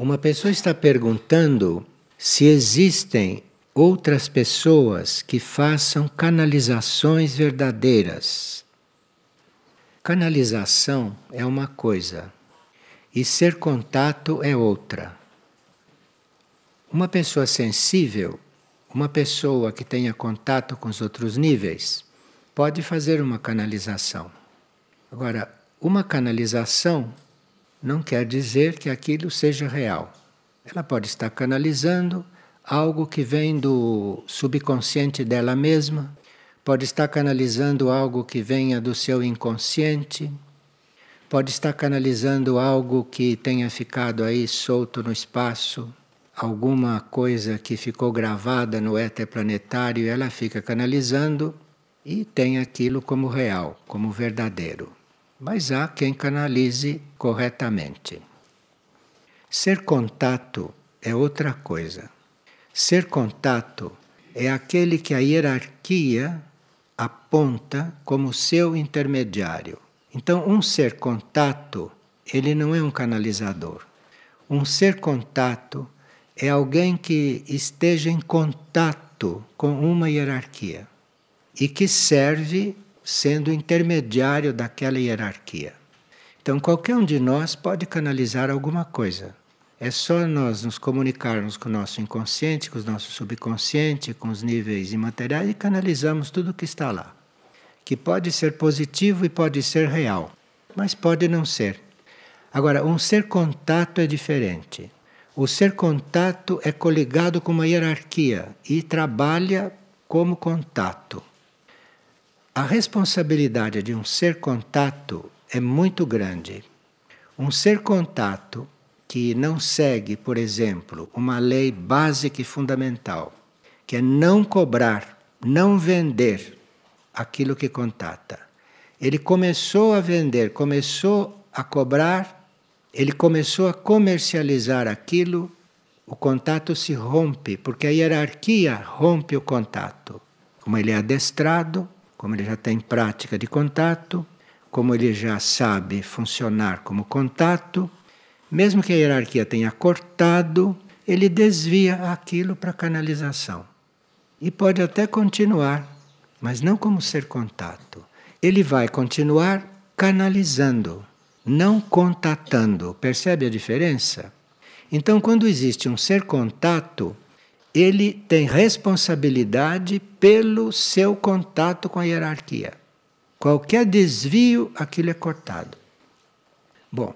Uma pessoa está perguntando se existem outras pessoas que façam canalizações verdadeiras. Canalização é uma coisa e ser contato é outra. Uma pessoa sensível, uma pessoa que tenha contato com os outros níveis, pode fazer uma canalização. Agora, uma canalização não quer dizer que aquilo seja real. Ela pode estar canalizando algo que vem do subconsciente dela mesma, pode estar canalizando algo que venha do seu inconsciente, pode estar canalizando algo que tenha ficado aí solto no espaço, alguma coisa que ficou gravada no éter planetário, ela fica canalizando e tem aquilo como real, como verdadeiro mas há quem canalize corretamente. Ser contato é outra coisa. Ser contato é aquele que a hierarquia aponta como seu intermediário. Então, um ser contato, ele não é um canalizador. Um ser contato é alguém que esteja em contato com uma hierarquia e que serve sendo intermediário daquela hierarquia. Então, qualquer um de nós pode canalizar alguma coisa. É só nós nos comunicarmos com o nosso inconsciente, com o nosso subconsciente, com os níveis imateriais e canalizamos tudo o que está lá. Que pode ser positivo e pode ser real, mas pode não ser. Agora, um ser contato é diferente. O ser contato é coligado com uma hierarquia e trabalha como contato. A responsabilidade de um ser contato é muito grande. Um ser contato que não segue, por exemplo, uma lei básica e fundamental, que é não cobrar, não vender aquilo que contata. Ele começou a vender, começou a cobrar, ele começou a comercializar aquilo, o contato se rompe, porque a hierarquia rompe o contato. Como ele é adestrado, como ele já tem prática de contato, como ele já sabe funcionar como contato, mesmo que a hierarquia tenha cortado, ele desvia aquilo para canalização. E pode até continuar, mas não como ser contato. Ele vai continuar canalizando, não contatando. Percebe a diferença? Então, quando existe um ser contato, ele tem responsabilidade pelo seu contato com a hierarquia. Qualquer desvio, aquilo é cortado. Bom,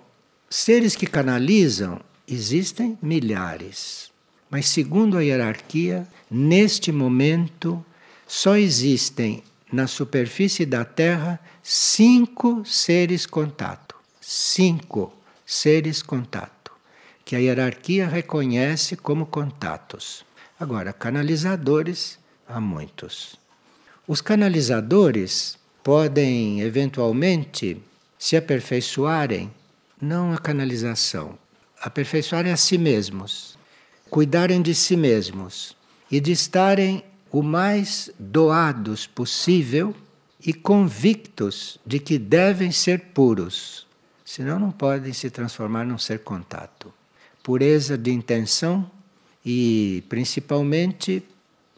seres que canalizam existem milhares, mas segundo a hierarquia, neste momento só existem na superfície da Terra cinco seres contato. Cinco seres contato, que a hierarquia reconhece como contatos. Agora, canalizadores há muitos. Os canalizadores podem eventualmente se aperfeiçoarem, não a canalização, aperfeiçoarem a si mesmos, cuidarem de si mesmos e de estarem o mais doados possível e convictos de que devem ser puros, senão não podem se transformar num ser contato. Pureza de intenção e principalmente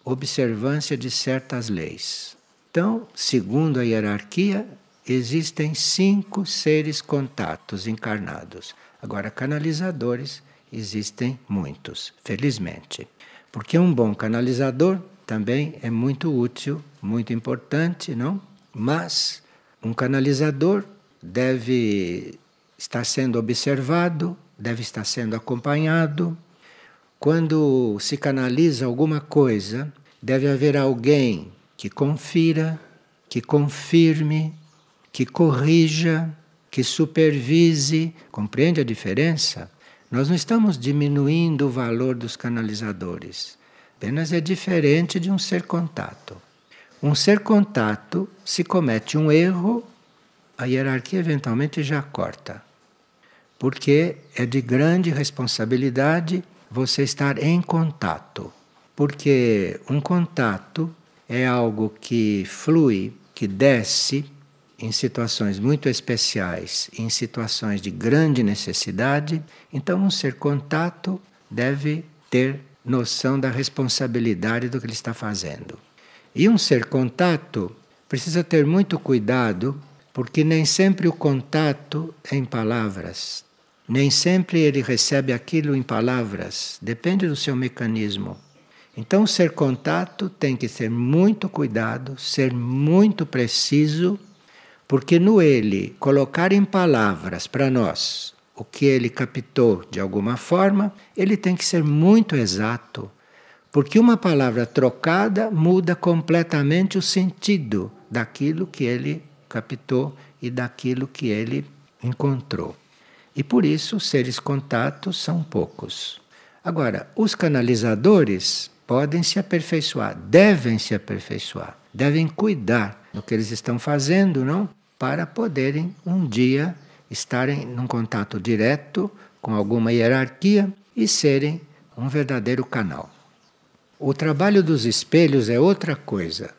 observância de certas leis. Então, segundo a hierarquia, existem cinco seres contatos encarnados. Agora, canalizadores existem muitos, felizmente. Porque um bom canalizador também é muito útil, muito importante, não? Mas um canalizador deve estar sendo observado, deve estar sendo acompanhado, quando se canaliza alguma coisa, deve haver alguém que confira, que confirme, que corrija, que supervise. Compreende a diferença? Nós não estamos diminuindo o valor dos canalizadores, apenas é diferente de um ser contato. Um ser contato, se comete um erro, a hierarquia eventualmente já corta, porque é de grande responsabilidade você estar em contato. Porque um contato é algo que flui, que desce em situações muito especiais, em situações de grande necessidade, então um ser contato deve ter noção da responsabilidade do que ele está fazendo. E um ser contato precisa ter muito cuidado, porque nem sempre o contato é em palavras. Nem sempre ele recebe aquilo em palavras, depende do seu mecanismo. Então, ser contato tem que ter muito cuidado, ser muito preciso, porque no ele colocar em palavras para nós o que ele captou de alguma forma, ele tem que ser muito exato, porque uma palavra trocada muda completamente o sentido daquilo que ele captou e daquilo que ele encontrou. E por isso, seres contatos são poucos. Agora, os canalizadores podem se aperfeiçoar, devem se aperfeiçoar, devem cuidar do que eles estão fazendo, não? Para poderem um dia estarem num contato direto com alguma hierarquia e serem um verdadeiro canal. O trabalho dos espelhos é outra coisa.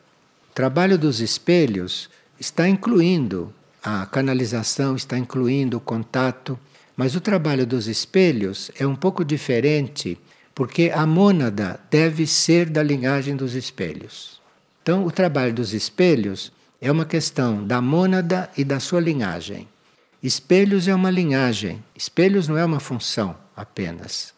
O trabalho dos espelhos está incluindo a canalização, está incluindo o contato, mas o trabalho dos espelhos é um pouco diferente, porque a mônada deve ser da linhagem dos espelhos. Então, o trabalho dos espelhos é uma questão da mônada e da sua linhagem. Espelhos é uma linhagem, espelhos não é uma função apenas.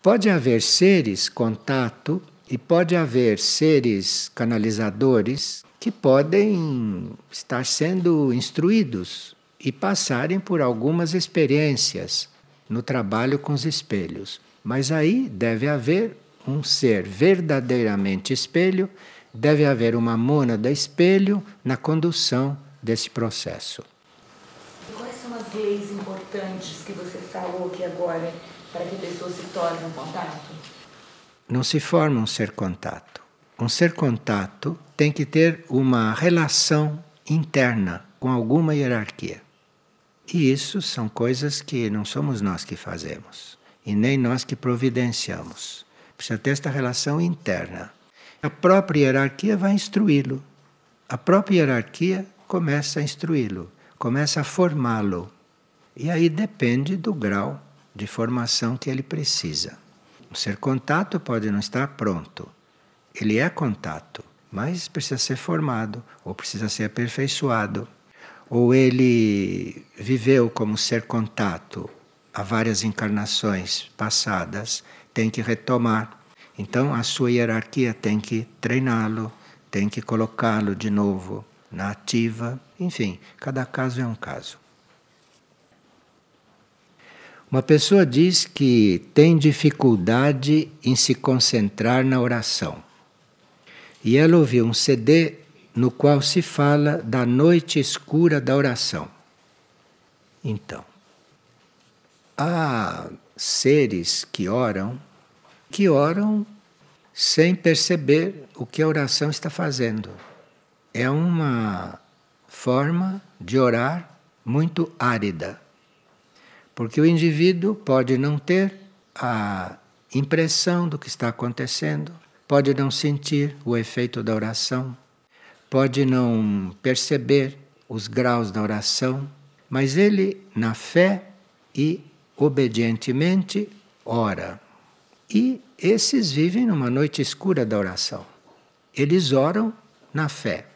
Pode haver seres contato e pode haver seres canalizadores que podem estar sendo instruídos e passarem por algumas experiências no trabalho com os espelhos. Mas aí deve haver um ser verdadeiramente espelho, deve haver uma mônada espelho na condução desse processo. Quais são as leis importantes que você falou aqui agora para que a pessoa se torne um contato? Não se forma um ser contato. Um ser contato tem que ter uma relação interna com alguma hierarquia. E isso são coisas que não somos nós que fazemos e nem nós que providenciamos. Precisa ter esta relação interna. A própria hierarquia vai instruí-lo. A própria hierarquia começa a instruí-lo, começa a formá-lo. E aí depende do grau de formação que ele precisa. O ser contato pode não estar pronto. Ele é contato, mas precisa ser formado ou precisa ser aperfeiçoado ou ele viveu como ser contato há várias encarnações passadas, tem que retomar. Então a sua hierarquia tem que treiná-lo, tem que colocá-lo de novo na ativa. Enfim, cada caso é um caso. Uma pessoa diz que tem dificuldade em se concentrar na oração. E ela ouviu um CD no qual se fala da noite escura da oração. Então, há seres que oram, que oram sem perceber o que a oração está fazendo. É uma forma de orar muito árida, porque o indivíduo pode não ter a impressão do que está acontecendo, pode não sentir o efeito da oração pode não perceber os graus da oração, mas ele, na fé e obedientemente, ora. E esses vivem numa noite escura da oração. Eles oram na fé.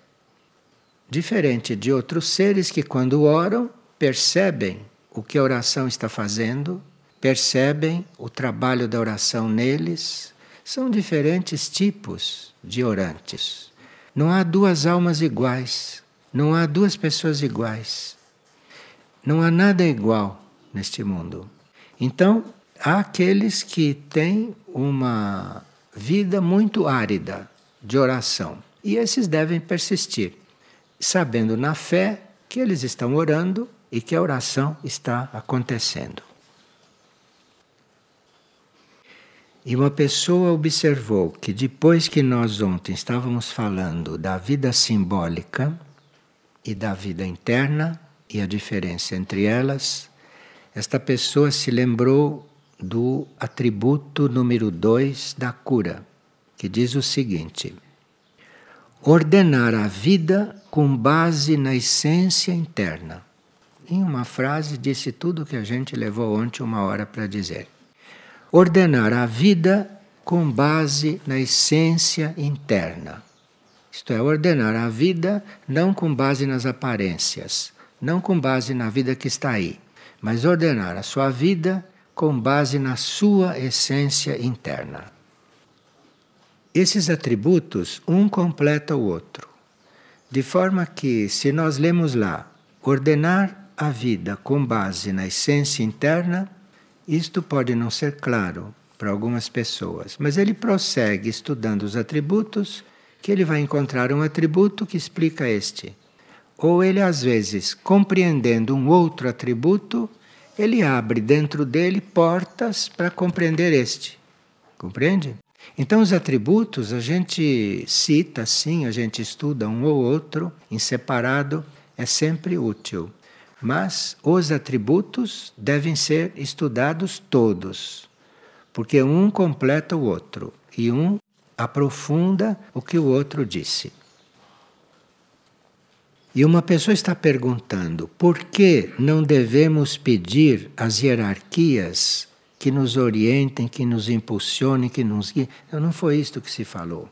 Diferente de outros seres que, quando oram, percebem o que a oração está fazendo, percebem o trabalho da oração neles. São diferentes tipos de orantes. Não há duas almas iguais, não há duas pessoas iguais. Não há nada igual neste mundo. Então, há aqueles que têm uma vida muito árida de oração. E esses devem persistir, sabendo na fé que eles estão orando e que a oração está acontecendo. E uma pessoa observou que depois que nós ontem estávamos falando da vida simbólica e da vida interna e a diferença entre elas, esta pessoa se lembrou do atributo número 2 da cura, que diz o seguinte: ordenar a vida com base na essência interna. Em uma frase, disse tudo que a gente levou ontem uma hora para dizer. Ordenar a vida com base na essência interna. Isto é, ordenar a vida não com base nas aparências, não com base na vida que está aí, mas ordenar a sua vida com base na sua essência interna. Esses atributos, um completa o outro, de forma que, se nós lemos lá, ordenar a vida com base na essência interna, isto pode não ser claro para algumas pessoas, mas ele prossegue estudando os atributos, que ele vai encontrar um atributo que explica este. Ou ele, às vezes, compreendendo um outro atributo, ele abre dentro dele portas para compreender este. Compreende? Então, os atributos a gente cita sim, a gente estuda um ou outro em separado, é sempre útil. Mas os atributos devem ser estudados todos, porque um completa o outro e um aprofunda o que o outro disse. E uma pessoa está perguntando por que não devemos pedir as hierarquias que nos orientem, que nos impulsionem, que nos guiem. Não foi isto que se falou.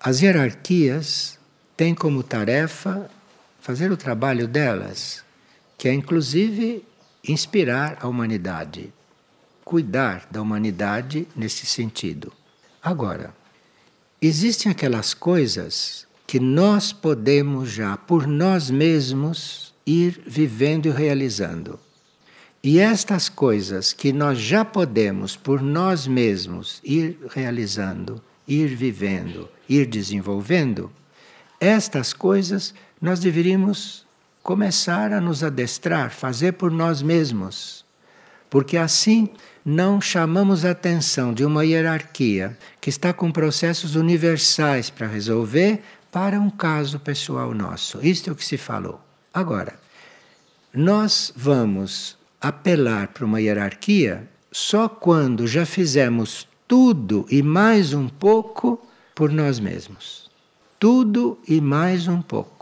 As hierarquias têm como tarefa fazer o trabalho delas, que é inclusive inspirar a humanidade, cuidar da humanidade nesse sentido. Agora, existem aquelas coisas que nós podemos já, por nós mesmos, ir vivendo e realizando. E estas coisas que nós já podemos por nós mesmos ir realizando, ir vivendo, ir desenvolvendo, estas coisas nós deveríamos começar a nos adestrar, fazer por nós mesmos. Porque assim não chamamos a atenção de uma hierarquia que está com processos universais para resolver para um caso pessoal nosso. Isto é o que se falou. Agora, nós vamos apelar para uma hierarquia só quando já fizemos tudo e mais um pouco por nós mesmos. Tudo e mais um pouco.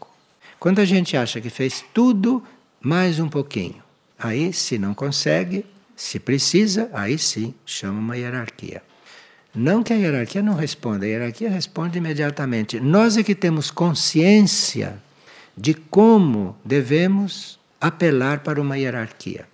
Quando a gente acha que fez tudo, mais um pouquinho. Aí, se não consegue, se precisa, aí sim chama uma hierarquia. Não que a hierarquia não responda, a hierarquia responde imediatamente. Nós é que temos consciência de como devemos apelar para uma hierarquia.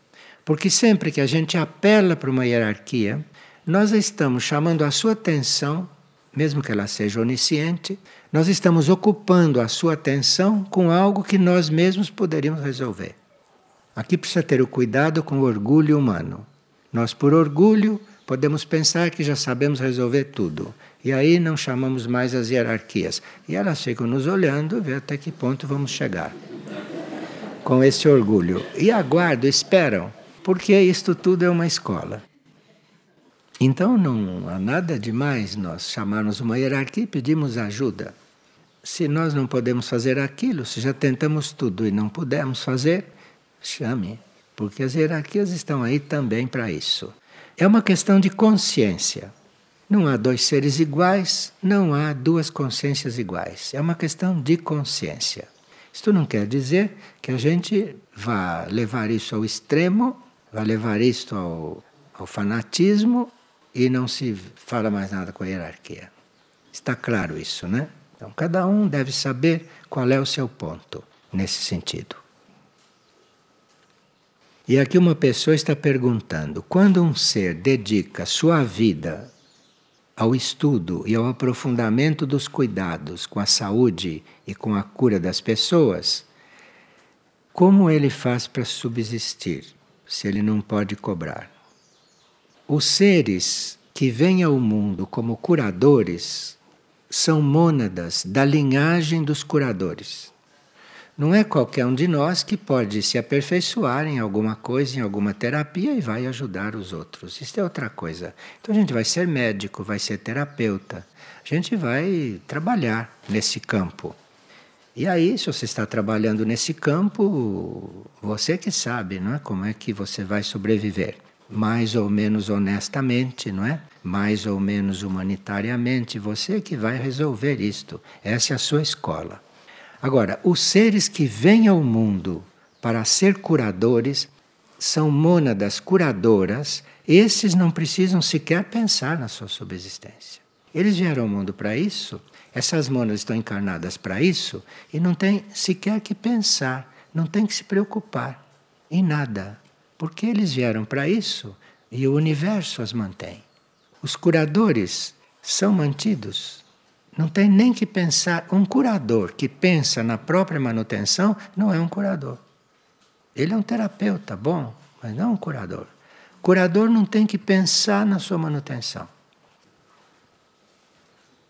Porque sempre que a gente apela para uma hierarquia, nós estamos chamando a sua atenção, mesmo que ela seja onisciente, nós estamos ocupando a sua atenção com algo que nós mesmos poderíamos resolver. Aqui precisa ter o cuidado com o orgulho humano. Nós, por orgulho, podemos pensar que já sabemos resolver tudo. E aí não chamamos mais as hierarquias. E elas ficam nos olhando e até que ponto vamos chegar. Com esse orgulho. E aguardam, esperam porque isto tudo é uma escola. Então não há nada demais nós chamarmos uma hierarquia e pedimos ajuda. Se nós não podemos fazer aquilo, se já tentamos tudo e não pudemos fazer, chame, porque as hierarquias estão aí também para isso. É uma questão de consciência. Não há dois seres iguais, não há duas consciências iguais. É uma questão de consciência. Isto não quer dizer que a gente vá levar isso ao extremo vai levar isto ao, ao fanatismo e não se fala mais nada com a hierarquia. Está claro isso, né? Então, cada um deve saber qual é o seu ponto nesse sentido. E aqui uma pessoa está perguntando: quando um ser dedica sua vida ao estudo e ao aprofundamento dos cuidados com a saúde e com a cura das pessoas, como ele faz para subsistir? se ele não pode cobrar. Os seres que vêm ao mundo como curadores são mônadas da linhagem dos curadores. Não é qualquer um de nós que pode se aperfeiçoar em alguma coisa, em alguma terapia e vai ajudar os outros. Isso é outra coisa. Então a gente vai ser médico, vai ser terapeuta, a gente vai trabalhar nesse campo. E aí, se você está trabalhando nesse campo, você que sabe, não é? Como é que você vai sobreviver? Mais ou menos honestamente, não é? Mais ou menos humanitariamente, você que vai resolver isto. Essa é a sua escola. Agora, os seres que vêm ao mundo para ser curadores são mônadas curadoras, esses não precisam sequer pensar na sua subsistência. Eles vieram ao mundo para isso, essas mônadas estão encarnadas para isso e não tem sequer que pensar, não tem que se preocupar em nada, porque eles vieram para isso e o universo as mantém. Os curadores são mantidos. Não tem nem que pensar. Um curador que pensa na própria manutenção não é um curador. Ele é um terapeuta bom, mas não um curador. Curador não tem que pensar na sua manutenção.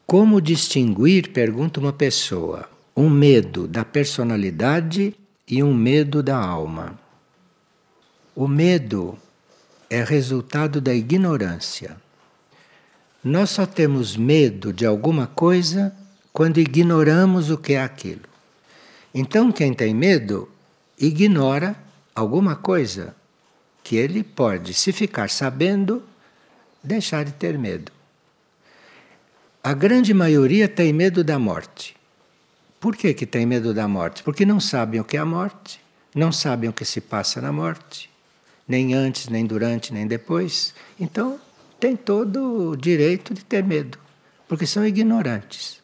Como distinguir, pergunta uma pessoa, um medo da personalidade e um medo da alma? O medo é resultado da ignorância. Nós só temos medo de alguma coisa quando ignoramos o que é aquilo. Então, quem tem medo ignora alguma coisa que ele pode, se ficar sabendo, deixar de ter medo. A grande maioria tem medo da morte. Por que, que tem medo da morte? Porque não sabem o que é a morte, não sabem o que se passa na morte, nem antes, nem durante, nem depois. Então, tem todo o direito de ter medo, porque são ignorantes.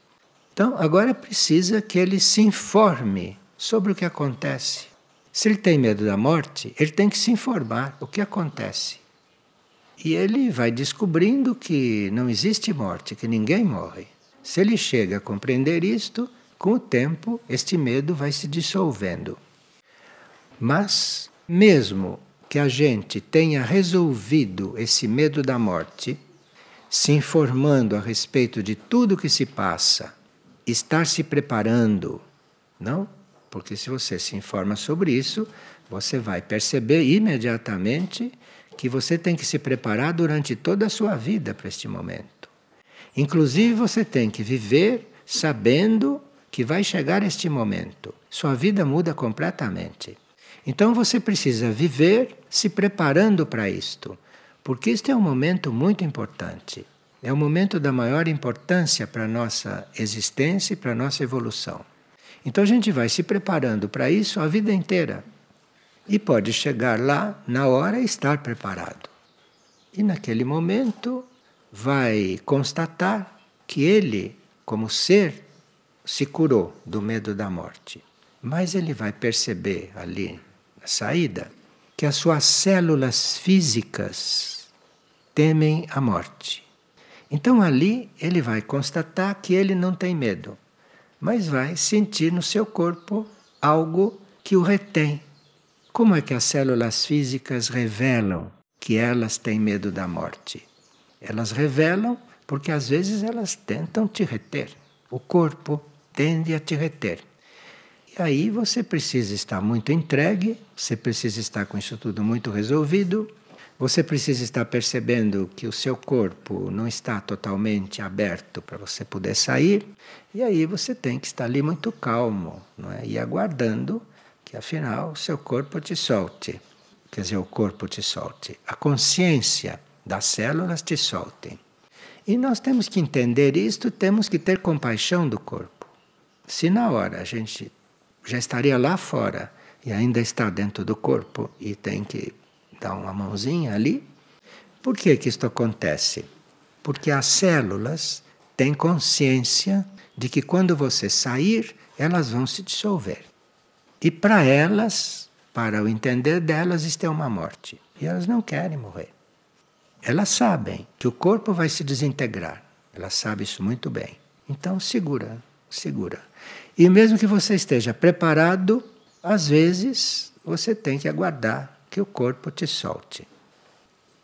Então, agora precisa que ele se informe sobre o que acontece. Se ele tem medo da morte, ele tem que se informar o que acontece. E ele vai descobrindo que não existe morte, que ninguém morre. Se ele chega a compreender isto, com o tempo este medo vai se dissolvendo. Mas, mesmo que a gente tenha resolvido esse medo da morte, se informando a respeito de tudo que se passa, estar se preparando, não? Porque se você se informa sobre isso, você vai perceber imediatamente que você tem que se preparar durante toda a sua vida para este momento. Inclusive, você tem que viver sabendo que vai chegar este momento. Sua vida muda completamente. Então você precisa viver se preparando para isto, porque este é um momento muito importante. É o momento da maior importância para a nossa existência e para a nossa evolução. Então a gente vai se preparando para isso a vida inteira. E pode chegar lá na hora e estar preparado. E naquele momento vai constatar que ele, como ser, se curou do medo da morte. Mas ele vai perceber ali saída, que as suas células físicas temem a morte. Então ali ele vai constatar que ele não tem medo, mas vai sentir no seu corpo algo que o retém. Como é que as células físicas revelam que elas têm medo da morte? Elas revelam porque às vezes elas tentam te reter. O corpo tende a te reter. Aí você precisa estar muito entregue, você precisa estar com isso tudo muito resolvido, você precisa estar percebendo que o seu corpo não está totalmente aberto para você poder sair, e aí você tem que estar ali muito calmo não é? e aguardando que afinal o seu corpo te solte. Quer dizer, o corpo te solte. A consciência das células te soltem. E nós temos que entender isto, temos que ter compaixão do corpo. Se na hora a gente já estaria lá fora e ainda está dentro do corpo e tem que dar uma mãozinha ali. Por que, que isto acontece? Porque as células têm consciência de que quando você sair, elas vão se dissolver. E para elas, para o entender delas, isto é uma morte. E elas não querem morrer. Elas sabem que o corpo vai se desintegrar. Elas sabem isso muito bem. Então, segura, segura. E mesmo que você esteja preparado, às vezes você tem que aguardar que o corpo te solte.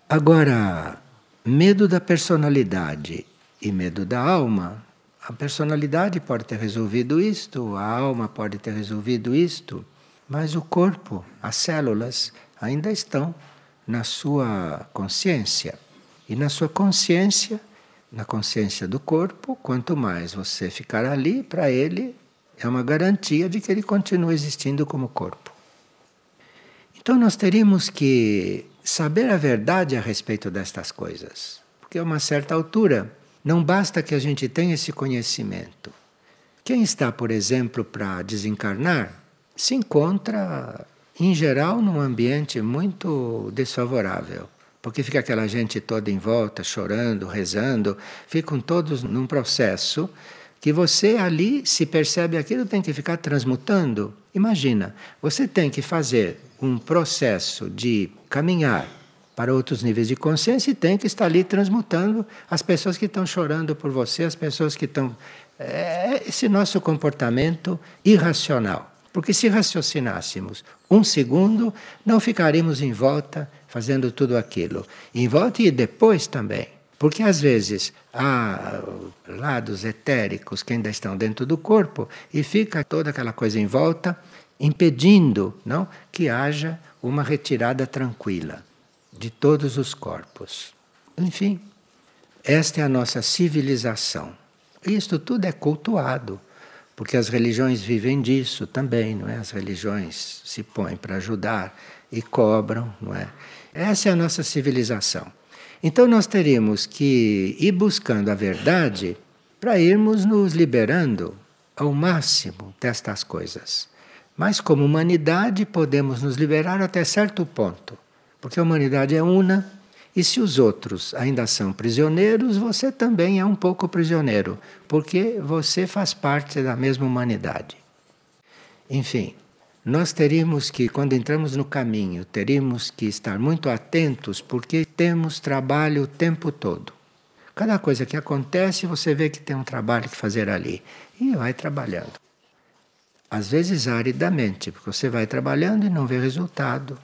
Agora, medo da personalidade e medo da alma. A personalidade pode ter resolvido isto, a alma pode ter resolvido isto, mas o corpo, as células, ainda estão na sua consciência. E na sua consciência, na consciência do corpo, quanto mais você ficar ali, para ele é uma garantia de que ele continua existindo como corpo. Então nós teríamos que saber a verdade a respeito destas coisas. Porque a uma certa altura não basta que a gente tenha esse conhecimento. Quem está, por exemplo, para desencarnar, se encontra, em geral, num ambiente muito desfavorável. Porque fica aquela gente toda em volta, chorando, rezando, ficam todos num processo que você ali, se percebe aquilo, tem que ficar transmutando. Imagina, você tem que fazer um processo de caminhar para outros níveis de consciência e tem que estar ali transmutando as pessoas que estão chorando por você, as pessoas que estão. É esse nosso comportamento irracional. Porque se raciocinássemos um segundo, não ficaríamos em volta fazendo tudo aquilo. Em volta e depois também. Porque às vezes há lados etéricos que ainda estão dentro do corpo e fica toda aquela coisa em volta impedindo não que haja uma retirada tranquila de todos os corpos. Enfim, esta é a nossa civilização. Isto tudo é cultuado, porque as religiões vivem disso também, não é? As religiões se põem para ajudar e cobram, não é? Essa é a nossa civilização. Então nós teríamos que ir buscando a verdade para irmos nos liberando ao máximo destas coisas. Mas como humanidade podemos nos liberar até certo ponto, porque a humanidade é una e se os outros ainda são prisioneiros, você também é um pouco prisioneiro, porque você faz parte da mesma humanidade. Enfim, nós teríamos que, quando entramos no caminho, teríamos que estar muito atentos, porque temos trabalho o tempo todo. Cada coisa que acontece, você vê que tem um trabalho que fazer ali. E vai trabalhando. Às vezes aridamente, porque você vai trabalhando e não vê resultado.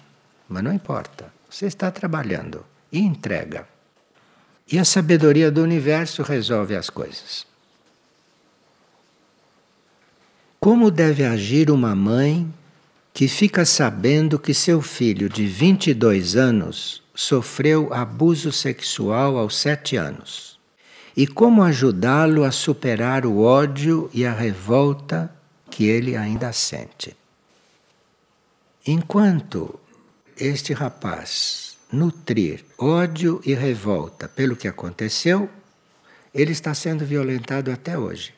Mas não importa. Você está trabalhando e entrega. E a sabedoria do universo resolve as coisas. Como deve agir uma mãe que fica sabendo que seu filho de 22 anos sofreu abuso sexual aos 7 anos. E como ajudá-lo a superar o ódio e a revolta que ele ainda sente. Enquanto este rapaz nutrir ódio e revolta pelo que aconteceu, ele está sendo violentado até hoje.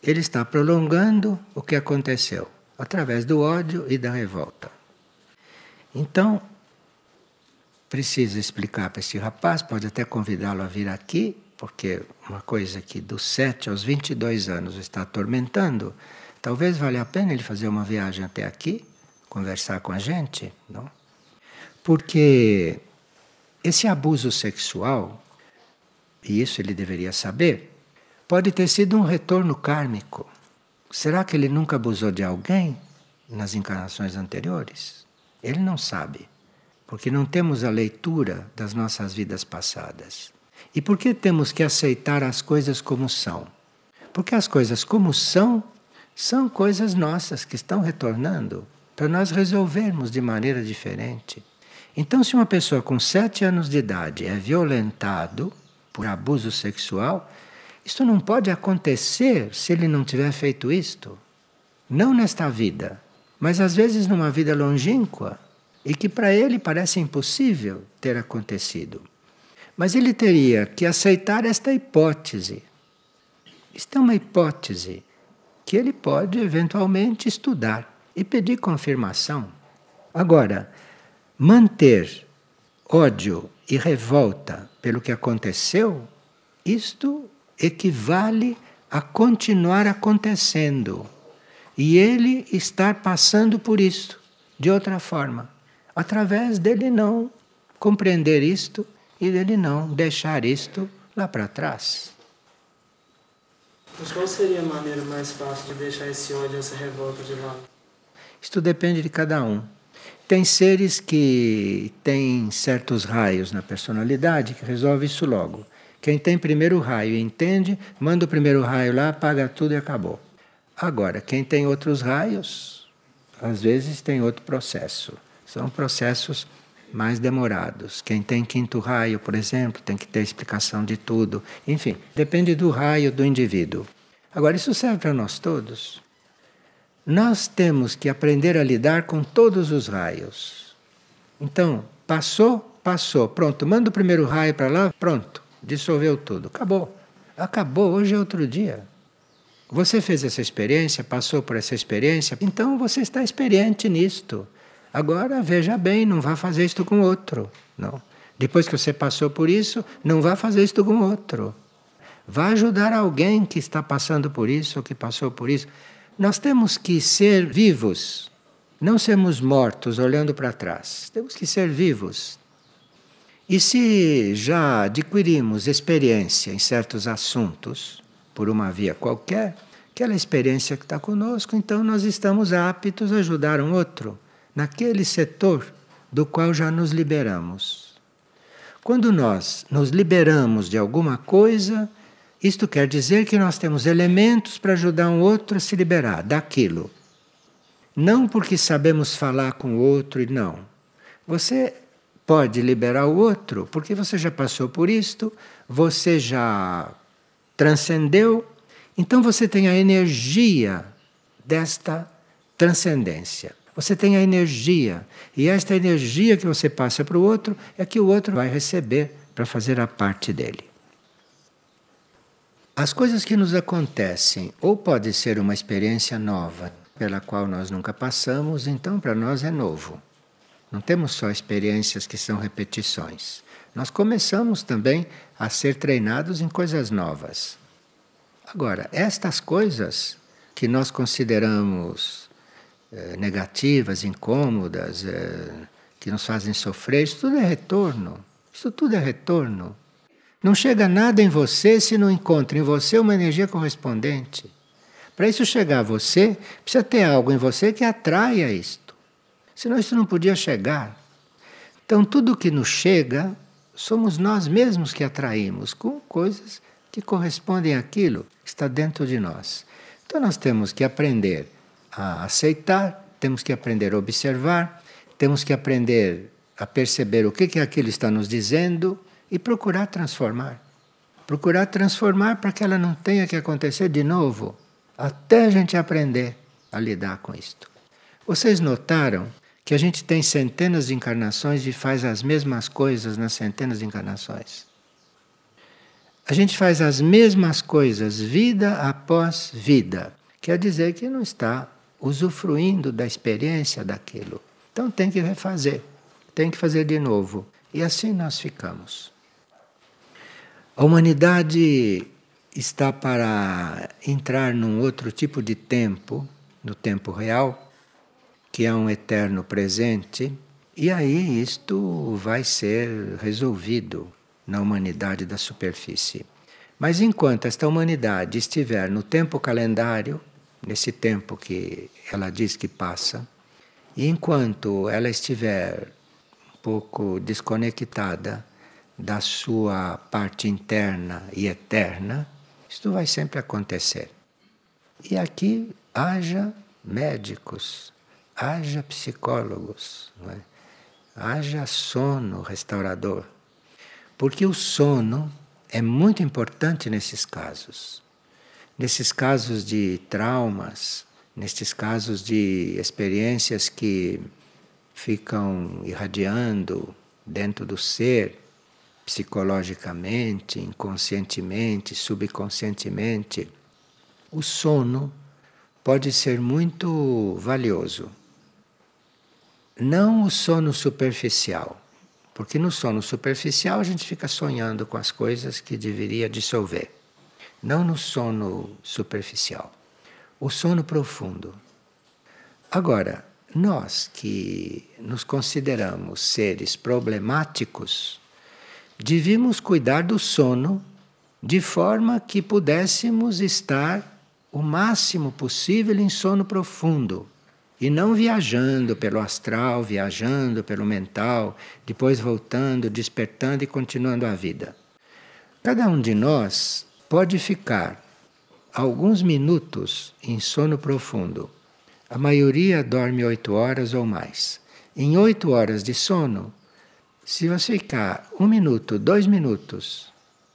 Ele está prolongando o que aconteceu através do ódio e da revolta. Então, precisa explicar para esse rapaz, pode até convidá-lo a vir aqui, porque uma coisa que dos 7 aos 22 anos está atormentando, talvez valha a pena ele fazer uma viagem até aqui, conversar com a gente, não? Porque esse abuso sexual, e isso ele deveria saber, pode ter sido um retorno kármico. Será que ele nunca abusou de alguém nas encarnações anteriores? Ele não sabe, porque não temos a leitura das nossas vidas passadas. E por que temos que aceitar as coisas como são? Porque as coisas como são são coisas nossas que estão retornando para nós resolvermos de maneira diferente. Então, se uma pessoa com sete anos de idade é violentado por abuso sexual, isto não pode acontecer se ele não tiver feito isto. Não nesta vida, mas às vezes numa vida longínqua e que para ele parece impossível ter acontecido. Mas ele teria que aceitar esta hipótese. Isto é uma hipótese que ele pode eventualmente estudar e pedir confirmação. Agora, manter ódio e revolta pelo que aconteceu, isto equivale a continuar acontecendo. E ele estar passando por isto de outra forma, através dele não compreender isto e dele não deixar isto lá para trás. Mas qual seria a maneira mais fácil de deixar esse ódio, essa revolta de lado? Isto depende de cada um. Tem seres que têm certos raios na personalidade que resolve isso logo. Quem tem primeiro raio e entende, manda o primeiro raio lá, apaga tudo e acabou. Agora, quem tem outros raios, às vezes tem outro processo. São processos mais demorados. Quem tem quinto raio, por exemplo, tem que ter explicação de tudo. Enfim, depende do raio do indivíduo. Agora, isso serve para nós todos. Nós temos que aprender a lidar com todos os raios. Então, Passou, passou. Pronto, manda o primeiro raio para lá, pronto. Dissolveu tudo. Acabou. Acabou, hoje é outro dia. Você fez essa experiência, passou por essa experiência, então você está experiente nisto. Agora veja bem, não vá fazer isto com outro. Não. Depois que você passou por isso, não vá fazer isto com outro. Vá ajudar alguém que está passando por isso ou que passou por isso. Nós temos que ser vivos, não sermos mortos olhando para trás. Temos que ser vivos. E se já adquirimos experiência em certos assuntos, por uma via qualquer, aquela experiência que está conosco, então nós estamos aptos a ajudar um outro naquele setor do qual já nos liberamos. Quando nós nos liberamos de alguma coisa, isto quer dizer que nós temos elementos para ajudar um outro a se liberar daquilo. Não porque sabemos falar com o outro e não. Você pode liberar o outro porque você já passou por isto, você já transcendeu, então você tem a energia desta transcendência. Você tem a energia, e esta energia que você passa para o outro é que o outro vai receber para fazer a parte dele. As coisas que nos acontecem, ou pode ser uma experiência nova, pela qual nós nunca passamos, então para nós é novo. Não temos só experiências que são repetições. Nós começamos também a ser treinados em coisas novas. Agora, estas coisas que nós consideramos eh, negativas, incômodas, eh, que nos fazem sofrer, isso tudo é retorno. Isso tudo é retorno. Não chega nada em você se não encontra em você uma energia correspondente. Para isso chegar a você, precisa ter algo em você que atraia isto. Senão isso não podia chegar. Então tudo que nos chega, somos nós mesmos que atraímos com coisas que correspondem àquilo que está dentro de nós. Então nós temos que aprender a aceitar, temos que aprender a observar, temos que aprender a perceber o que, que aquilo está nos dizendo e procurar transformar. Procurar transformar para que ela não tenha que acontecer de novo, até a gente aprender a lidar com isto. Vocês notaram que a gente tem centenas de encarnações e faz as mesmas coisas nas centenas de encarnações? A gente faz as mesmas coisas vida após vida. Quer dizer que não está usufruindo da experiência daquilo. Então tem que refazer, tem que fazer de novo. E assim nós ficamos. A humanidade está para entrar num outro tipo de tempo, no tempo real, que é um eterno presente, e aí isto vai ser resolvido na humanidade da superfície. Mas enquanto esta humanidade estiver no tempo calendário, nesse tempo que ela diz que passa, e enquanto ela estiver um pouco desconectada da sua parte interna e eterna, isto vai sempre acontecer. E aqui haja médicos, haja psicólogos, é? haja sono restaurador. Porque o sono é muito importante nesses casos. Nesses casos de traumas, nesses casos de experiências que ficam irradiando dentro do ser, psicologicamente, inconscientemente, subconscientemente, o sono pode ser muito valioso. Não o sono superficial, porque no sono superficial a gente fica sonhando com as coisas que deveria dissolver. Não no sono superficial. O sono profundo. Agora, nós que nos consideramos seres problemáticos, devíamos cuidar do sono de forma que pudéssemos estar o máximo possível em sono profundo e não viajando pelo astral, viajando pelo mental, depois voltando, despertando e continuando a vida. Cada um de nós pode ficar alguns minutos em sono profundo. A maioria dorme oito horas ou mais. Em oito horas de sono, se você ficar um minuto, dois minutos,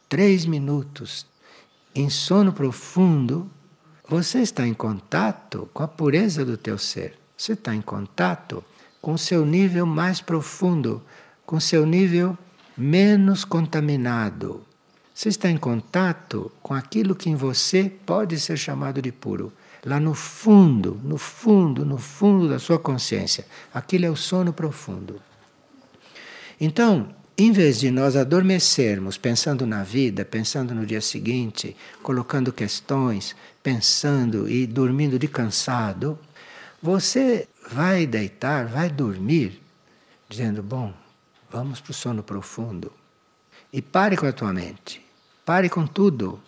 três minutos em sono profundo, você está em contato com a pureza do teu ser. Você está em contato com o seu nível mais profundo, com seu nível menos contaminado. Você está em contato com aquilo que em você pode ser chamado de puro. Lá no fundo, no fundo, no fundo da sua consciência. Aquilo é o sono profundo. Então, em vez de nós adormecermos pensando na vida, pensando no dia seguinte, colocando questões, pensando e dormindo de cansado, você vai deitar, vai dormir, dizendo: Bom, vamos para o sono profundo. E pare com a tua mente, pare com tudo.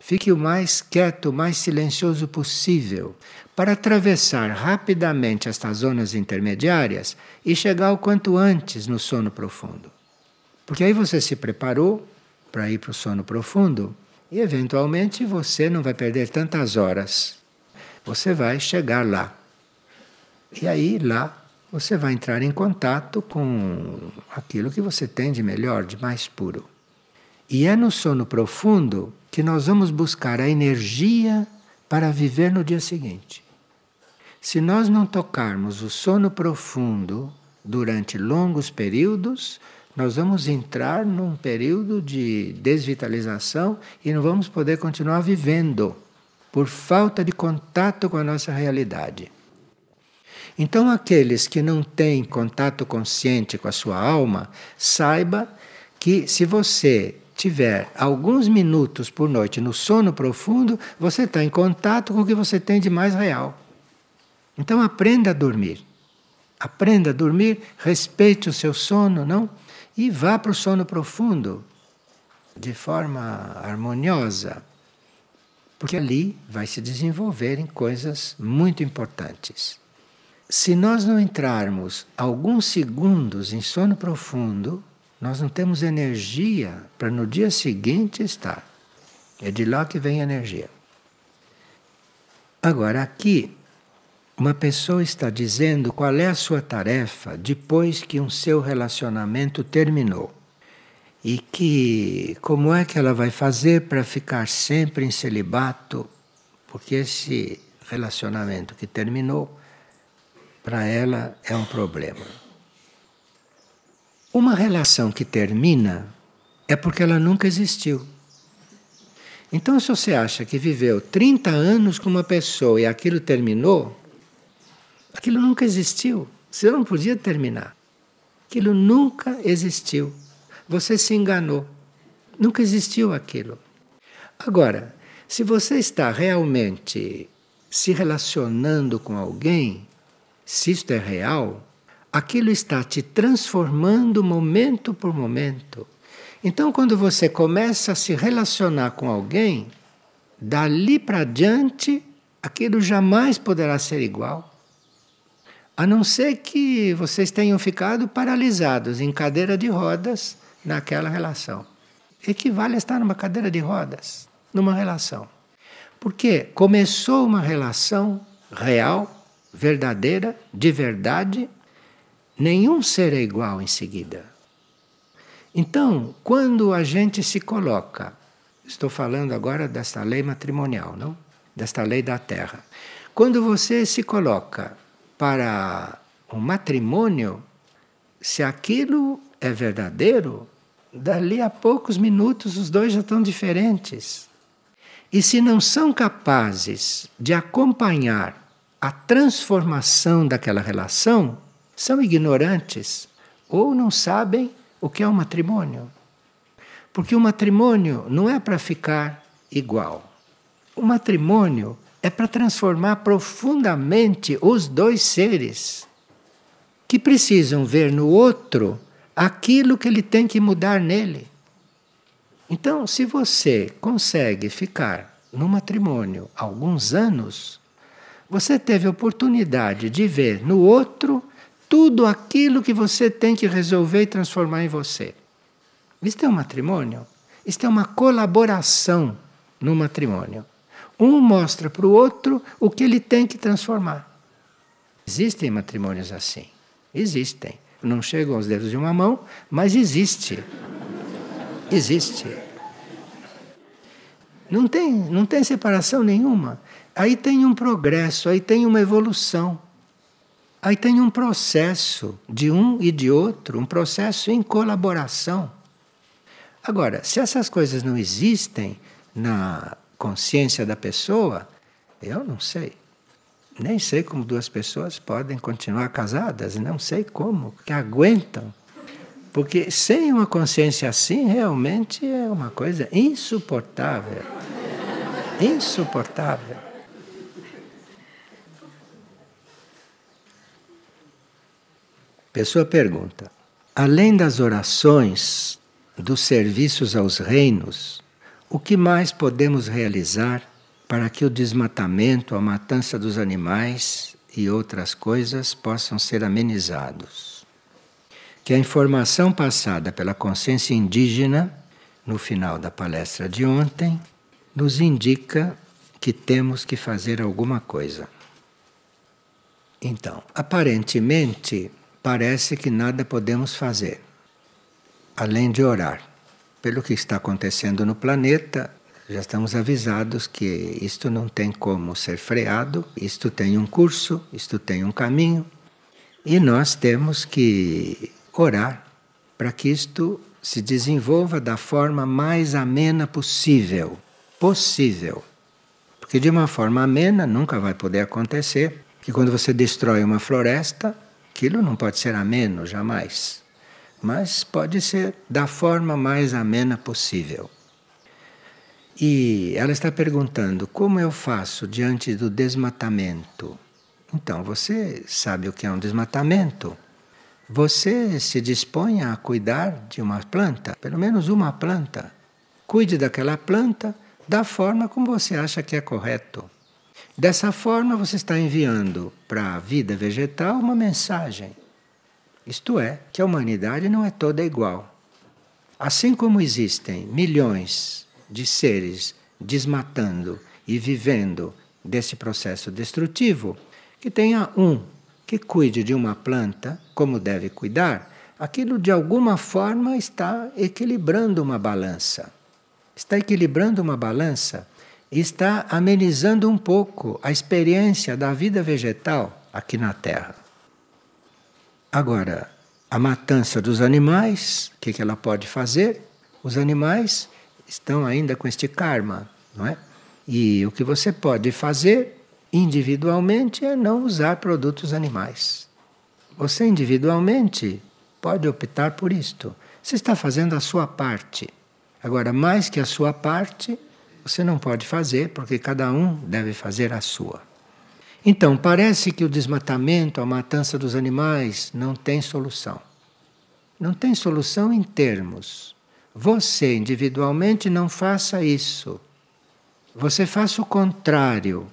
Fique o mais quieto, o mais silencioso possível, para atravessar rapidamente estas zonas intermediárias e chegar o quanto antes no sono profundo. Porque aí você se preparou para ir para o sono profundo e, eventualmente, você não vai perder tantas horas. Você vai chegar lá. E aí, lá, você vai entrar em contato com aquilo que você tem de melhor, de mais puro. E é no sono profundo que nós vamos buscar a energia para viver no dia seguinte. Se nós não tocarmos o sono profundo durante longos períodos, nós vamos entrar num período de desvitalização e não vamos poder continuar vivendo por falta de contato com a nossa realidade. Então, aqueles que não têm contato consciente com a sua alma, saiba que se você tiver alguns minutos por noite no sono profundo, você está em contato com o que você tem de mais real. Então, aprenda a dormir. Aprenda a dormir, respeite o seu sono, não? E vá para o sono profundo de forma harmoniosa, porque ali vai se desenvolver em coisas muito importantes. Se nós não entrarmos alguns segundos em sono profundo, nós não temos energia para no dia seguinte estar. É de lá que vem a energia. Agora, aqui uma pessoa está dizendo qual é a sua tarefa depois que um seu relacionamento terminou. E que como é que ela vai fazer para ficar sempre em celibato, porque esse relacionamento que terminou para ela é um problema. Uma relação que termina é porque ela nunca existiu. Então, se você acha que viveu 30 anos com uma pessoa e aquilo terminou, Aquilo nunca existiu. Você não podia terminar. Aquilo nunca existiu. Você se enganou. Nunca existiu aquilo. Agora, se você está realmente se relacionando com alguém, se isto é real, aquilo está te transformando momento por momento. Então, quando você começa a se relacionar com alguém, dali para diante, aquilo jamais poderá ser igual. A não ser que vocês tenham ficado paralisados em cadeira de rodas naquela relação. Equivale a estar numa cadeira de rodas, numa relação. Porque começou uma relação real, verdadeira, de verdade, nenhum ser é igual em seguida. Então, quando a gente se coloca, estou falando agora desta lei matrimonial, não? Desta lei da terra. Quando você se coloca para o matrimônio, se aquilo é verdadeiro, dali a poucos minutos os dois já estão diferentes. E se não são capazes de acompanhar a transformação daquela relação, são ignorantes ou não sabem o que é um matrimônio. Porque o matrimônio não é para ficar igual. O matrimônio é para transformar profundamente os dois seres que precisam ver no outro aquilo que ele tem que mudar nele. Então, se você consegue ficar no matrimônio alguns anos, você teve a oportunidade de ver no outro tudo aquilo que você tem que resolver e transformar em você. Isto é um matrimônio? Isto é uma colaboração no matrimônio. Um mostra para o outro o que ele tem que transformar. Existem matrimônios assim. Existem. Não chegam aos dedos de uma mão, mas existe. Existe. Não tem, não tem separação nenhuma. Aí tem um progresso, aí tem uma evolução. Aí tem um processo de um e de outro, um processo em colaboração. Agora, se essas coisas não existem na consciência da pessoa, eu não sei. Nem sei como duas pessoas podem continuar casadas, não sei como, que aguentam. Porque sem uma consciência assim, realmente é uma coisa insuportável. Insuportável. Pessoa pergunta: além das orações dos serviços aos reinos, o que mais podemos realizar para que o desmatamento, a matança dos animais e outras coisas possam ser amenizados? Que a informação passada pela consciência indígena no final da palestra de ontem nos indica que temos que fazer alguma coisa. Então, aparentemente, parece que nada podemos fazer além de orar. Pelo que está acontecendo no planeta, já estamos avisados que isto não tem como ser freado, isto tem um curso, isto tem um caminho, e nós temos que orar para que isto se desenvolva da forma mais amena possível. Possível. Porque de uma forma amena nunca vai poder acontecer que quando você destrói uma floresta, aquilo não pode ser ameno jamais mas pode ser da forma mais amena possível. E ela está perguntando como eu faço diante do desmatamento. Então, você sabe o que é um desmatamento? Você se dispõe a cuidar de uma planta, pelo menos uma planta. Cuide daquela planta da forma como você acha que é correto. Dessa forma, você está enviando para a vida vegetal uma mensagem. Isto é, que a humanidade não é toda igual. Assim como existem milhões de seres desmatando e vivendo desse processo destrutivo, que tenha um que cuide de uma planta como deve cuidar, aquilo de alguma forma está equilibrando uma balança. Está equilibrando uma balança e está amenizando um pouco a experiência da vida vegetal aqui na Terra. Agora, a matança dos animais, o que, que ela pode fazer? Os animais estão ainda com este karma, não é? E o que você pode fazer individualmente é não usar produtos animais. Você individualmente pode optar por isto. Você está fazendo a sua parte. Agora, mais que a sua parte, você não pode fazer, porque cada um deve fazer a sua. Então, parece que o desmatamento, a matança dos animais, não tem solução. Não tem solução em termos. Você individualmente não faça isso. Você faça o contrário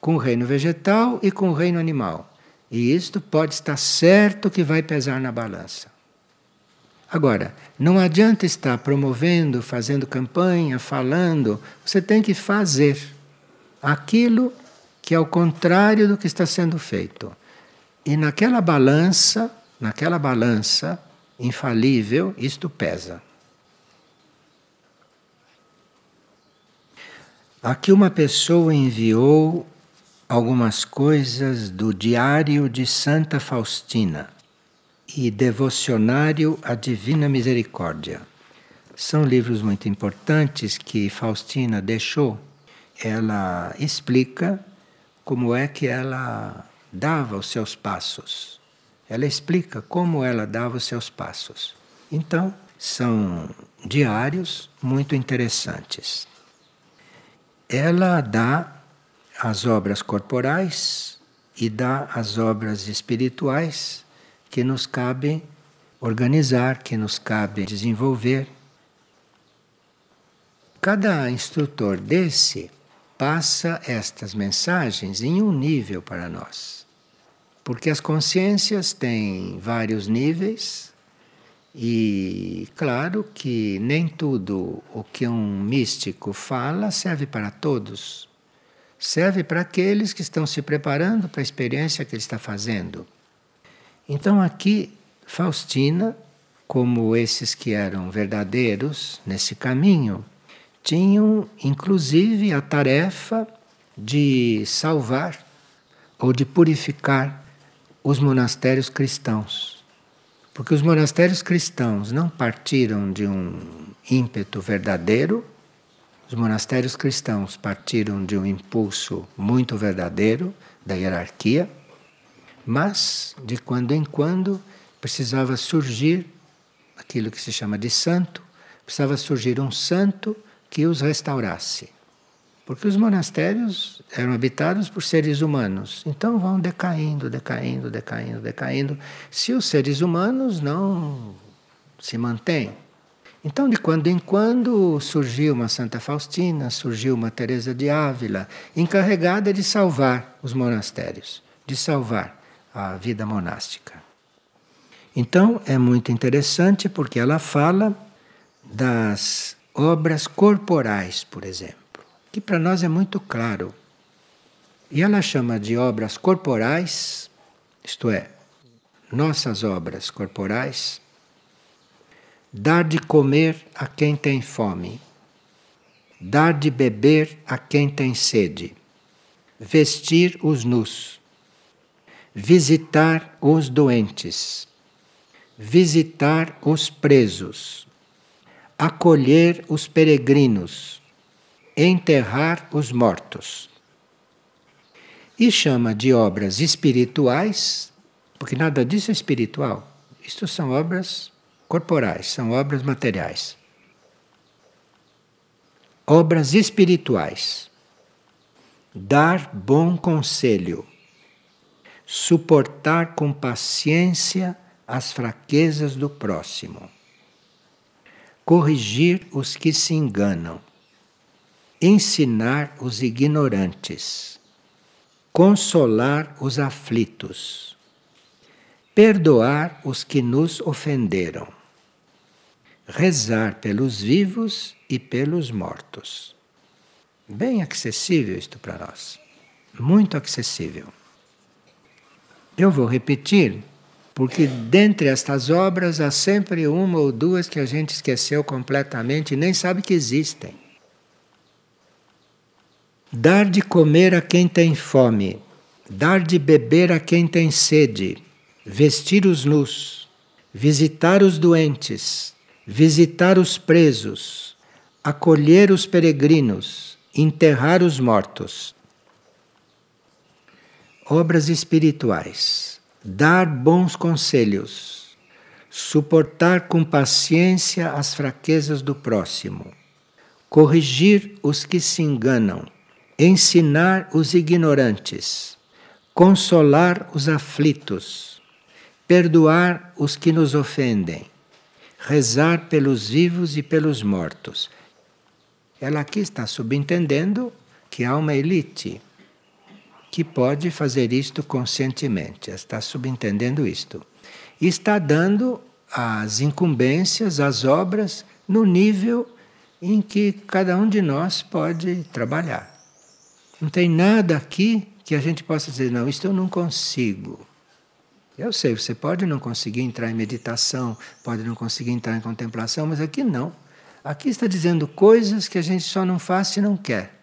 com o reino vegetal e com o reino animal. E isto pode estar certo que vai pesar na balança. Agora, não adianta estar promovendo, fazendo campanha, falando, você tem que fazer aquilo que é o contrário do que está sendo feito. E naquela balança, naquela balança infalível, isto pesa. Aqui uma pessoa enviou algumas coisas do Diário de Santa Faustina e Devocionário à Divina Misericórdia. São livros muito importantes que Faustina deixou. Ela explica como é que ela dava os seus passos. Ela explica como ela dava os seus passos. Então, são diários muito interessantes. Ela dá as obras corporais e dá as obras espirituais que nos cabe organizar, que nos cabe desenvolver. Cada instrutor desse passa estas mensagens em um nível para nós. Porque as consciências têm vários níveis e, claro, que nem tudo o que um místico fala serve para todos. Serve para aqueles que estão se preparando para a experiência que ele está fazendo. Então, aqui, Faustina, como esses que eram verdadeiros nesse caminho, tinham inclusive a tarefa de salvar ou de purificar os monastérios cristãos. Porque os monastérios cristãos não partiram de um ímpeto verdadeiro, os monastérios cristãos partiram de um impulso muito verdadeiro da hierarquia, mas de quando em quando precisava surgir aquilo que se chama de santo, precisava surgir um santo que os restaurasse. Porque os monastérios eram habitados por seres humanos, então vão decaindo, decaindo, decaindo, decaindo, se os seres humanos não se mantêm. Então, de quando em quando, surgiu uma Santa Faustina, surgiu uma Teresa de Ávila, encarregada de salvar os monastérios, de salvar a vida monástica. Então, é muito interessante porque ela fala das obras corporais, por exemplo que para nós é muito claro. E ela chama de obras corporais, isto é, nossas obras corporais, dar de comer a quem tem fome, dar de beber a quem tem sede, vestir os nus, visitar os doentes, visitar os presos, acolher os peregrinos enterrar os mortos. E chama de obras espirituais, porque nada disso é espiritual. Isto são obras corporais, são obras materiais. Obras espirituais. Dar bom conselho. Suportar com paciência as fraquezas do próximo. Corrigir os que se enganam ensinar os ignorantes, consolar os aflitos, perdoar os que nos ofenderam, rezar pelos vivos e pelos mortos. Bem acessível isto para nós, muito acessível. Eu vou repetir, porque dentre estas obras há sempre uma ou duas que a gente esqueceu completamente e nem sabe que existem. Dar de comer a quem tem fome, dar de beber a quem tem sede, vestir os nus, visitar os doentes, visitar os presos, acolher os peregrinos, enterrar os mortos. Obras espirituais, dar bons conselhos, suportar com paciência as fraquezas do próximo, corrigir os que se enganam ensinar os ignorantes, consolar os aflitos, perdoar os que nos ofendem, rezar pelos vivos e pelos mortos. Ela aqui está subentendendo que há uma elite que pode fazer isto conscientemente, está subentendendo isto. E está dando as incumbências, as obras, no nível em que cada um de nós pode trabalhar. Não tem nada aqui que a gente possa dizer, não, isto eu não consigo. Eu sei, você pode não conseguir entrar em meditação, pode não conseguir entrar em contemplação, mas aqui não. Aqui está dizendo coisas que a gente só não faz se não quer.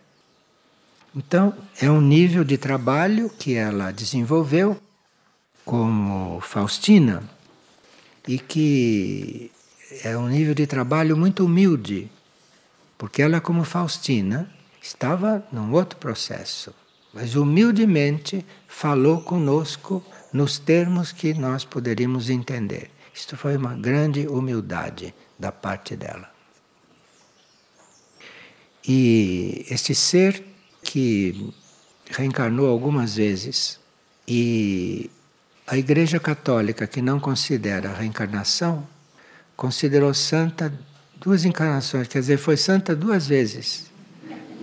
Então, é um nível de trabalho que ela desenvolveu como Faustina e que é um nível de trabalho muito humilde, porque ela, como Faustina, Estava num outro processo, mas humildemente falou conosco nos termos que nós poderíamos entender. Isto foi uma grande humildade da parte dela. E este ser que reencarnou algumas vezes e a Igreja Católica, que não considera a reencarnação, considerou santa duas encarnações, quer dizer, foi santa duas vezes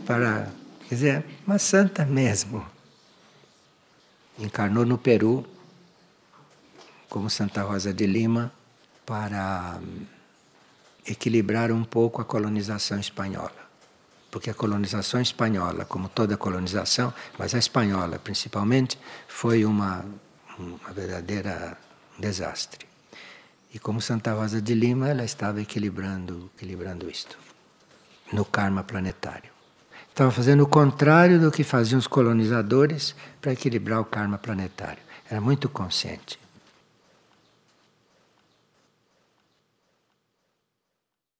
para, quer dizer, uma santa mesmo. Encarnou no Peru, como Santa Rosa de Lima, para equilibrar um pouco a colonização espanhola. Porque a colonização espanhola, como toda colonização, mas a espanhola principalmente, foi uma, uma verdadeira desastre. E como Santa Rosa de Lima, ela estava equilibrando, equilibrando isto no karma planetário. Estava fazendo o contrário do que faziam os colonizadores para equilibrar o karma planetário. Era muito consciente.